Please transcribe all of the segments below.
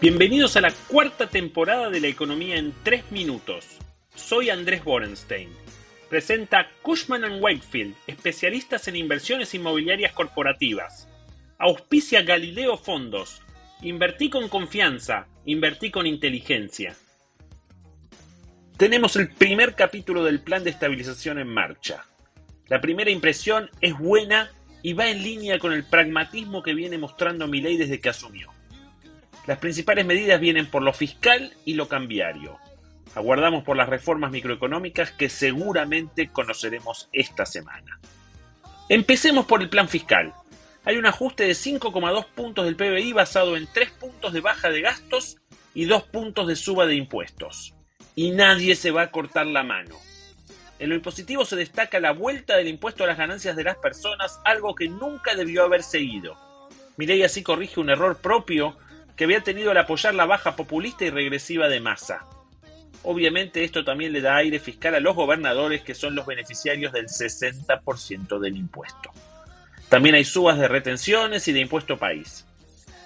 Bienvenidos a la cuarta temporada de la economía en 3 minutos. Soy Andrés Borenstein. Presenta Cushman ⁇ Wakefield, especialistas en inversiones inmobiliarias corporativas. Auspicia Galileo Fondos. Invertí con confianza, invertí con inteligencia. Tenemos el primer capítulo del plan de estabilización en marcha. La primera impresión es buena y va en línea con el pragmatismo que viene mostrando Milei desde que asumió. Las principales medidas vienen por lo fiscal y lo cambiario. Aguardamos por las reformas microeconómicas que seguramente conoceremos esta semana. Empecemos por el plan fiscal. Hay un ajuste de 5,2 puntos del PBI basado en 3 puntos de baja de gastos y 2 puntos de suba de impuestos. Y nadie se va a cortar la mano. En lo impositivo se destaca la vuelta del impuesto a las ganancias de las personas, algo que nunca debió haber seguido. Mirei así corrige un error propio que había tenido al apoyar la baja populista y regresiva de masa. Obviamente esto también le da aire fiscal a los gobernadores que son los beneficiarios del 60% del impuesto. También hay subas de retenciones y de impuesto país.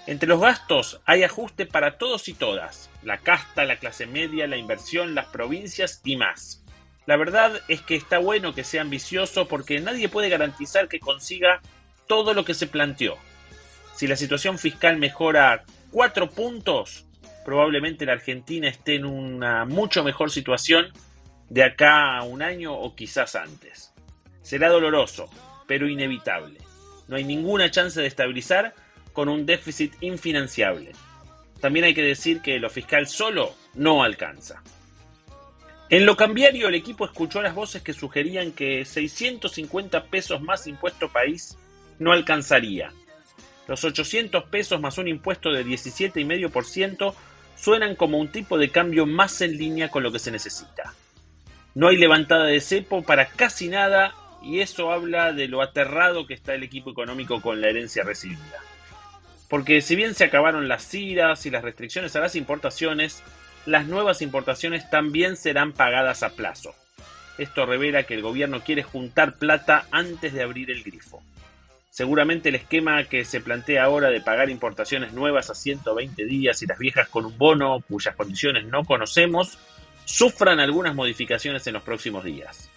Entre los gastos hay ajuste para todos y todas, la casta, la clase media, la inversión, las provincias y más. La verdad es que está bueno que sea ambicioso porque nadie puede garantizar que consiga todo lo que se planteó. Si la situación fiscal mejora cuatro puntos, probablemente la Argentina esté en una mucho mejor situación de acá a un año o quizás antes. Será doloroso, pero inevitable. No hay ninguna chance de estabilizar con un déficit infinanciable. También hay que decir que lo fiscal solo no alcanza. En lo cambiario, el equipo escuchó las voces que sugerían que 650 pesos más impuesto país no alcanzaría los 800 pesos más un impuesto de 17,5% suenan como un tipo de cambio más en línea con lo que se necesita. No hay levantada de cepo para casi nada y eso habla de lo aterrado que está el equipo económico con la herencia recibida. Porque si bien se acabaron las iras y las restricciones a las importaciones, las nuevas importaciones también serán pagadas a plazo. Esto revela que el gobierno quiere juntar plata antes de abrir el grifo. Seguramente el esquema que se plantea ahora de pagar importaciones nuevas a 120 días y las viejas con un bono cuyas condiciones no conocemos, sufran algunas modificaciones en los próximos días.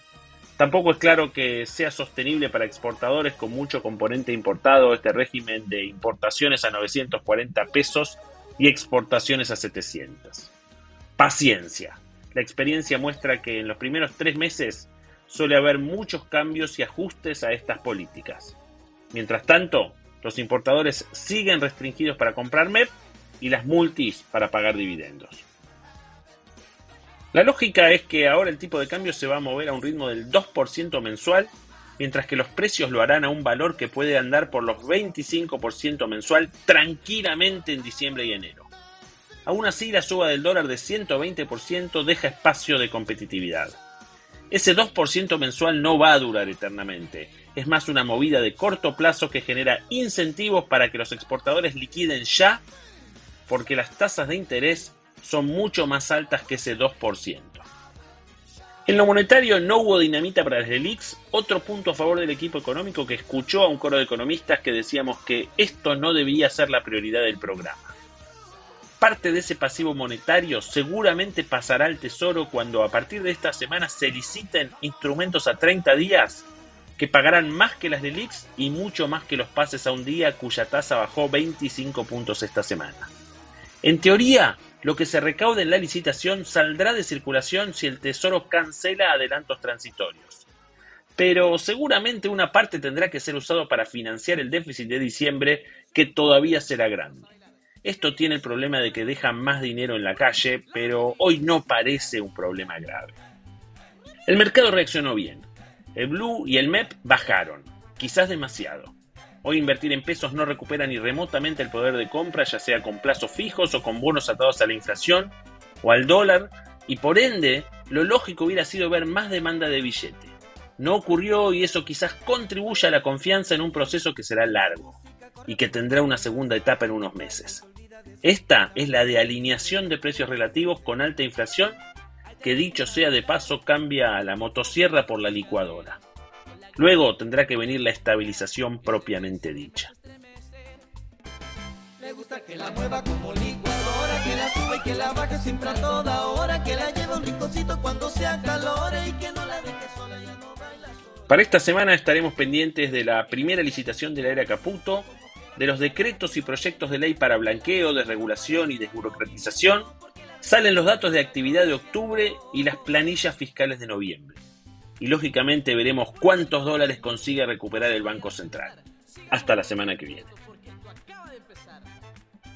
Tampoco es claro que sea sostenible para exportadores con mucho componente importado este régimen de importaciones a 940 pesos y exportaciones a 700. Paciencia. La experiencia muestra que en los primeros tres meses suele haber muchos cambios y ajustes a estas políticas. Mientras tanto, los importadores siguen restringidos para comprar MEP y las multis para pagar dividendos. La lógica es que ahora el tipo de cambio se va a mover a un ritmo del 2% mensual, mientras que los precios lo harán a un valor que puede andar por los 25% mensual tranquilamente en diciembre y enero. Aún así, la suba del dólar de 120% deja espacio de competitividad. Ese 2% mensual no va a durar eternamente. Es más una movida de corto plazo que genera incentivos para que los exportadores liquiden ya, porque las tasas de interés son mucho más altas que ese 2%. En lo monetario no hubo dinamita para las LELIX, otro punto a favor del equipo económico que escuchó a un coro de economistas que decíamos que esto no debía ser la prioridad del programa parte de ese pasivo monetario seguramente pasará al Tesoro cuando a partir de esta semana se liciten instrumentos a 30 días que pagarán más que las de y mucho más que los pases a un día cuya tasa bajó 25 puntos esta semana. En teoría, lo que se recaude en la licitación saldrá de circulación si el Tesoro cancela adelantos transitorios. Pero seguramente una parte tendrá que ser usado para financiar el déficit de diciembre que todavía será grande. Esto tiene el problema de que deja más dinero en la calle, pero hoy no parece un problema grave. El mercado reaccionó bien. El Blue y el MEP bajaron, quizás demasiado. Hoy invertir en pesos no recupera ni remotamente el poder de compra, ya sea con plazos fijos o con bonos atados a la inflación o al dólar, y por ende, lo lógico hubiera sido ver más demanda de billete. No ocurrió y eso quizás contribuya a la confianza en un proceso que será largo y que tendrá una segunda etapa en unos meses. Esta es la de alineación de precios relativos con alta inflación, que dicho sea de paso cambia a la motosierra por la licuadora. Luego tendrá que venir la estabilización propiamente dicha. Me gusta que la mueva como licuadora, que la suba y que la baje siempre a toda hora, que la lleve un rinconcito cuando sea calor y que no la deje sola, ya no baila sola. Para esta semana estaremos pendientes de la primera licitación de la era Caputo, de los decretos y proyectos de ley para blanqueo, desregulación y desburocratización, salen los datos de actividad de octubre y las planillas fiscales de noviembre. Y lógicamente veremos cuántos dólares consigue recuperar el Banco Central. Hasta la semana que viene.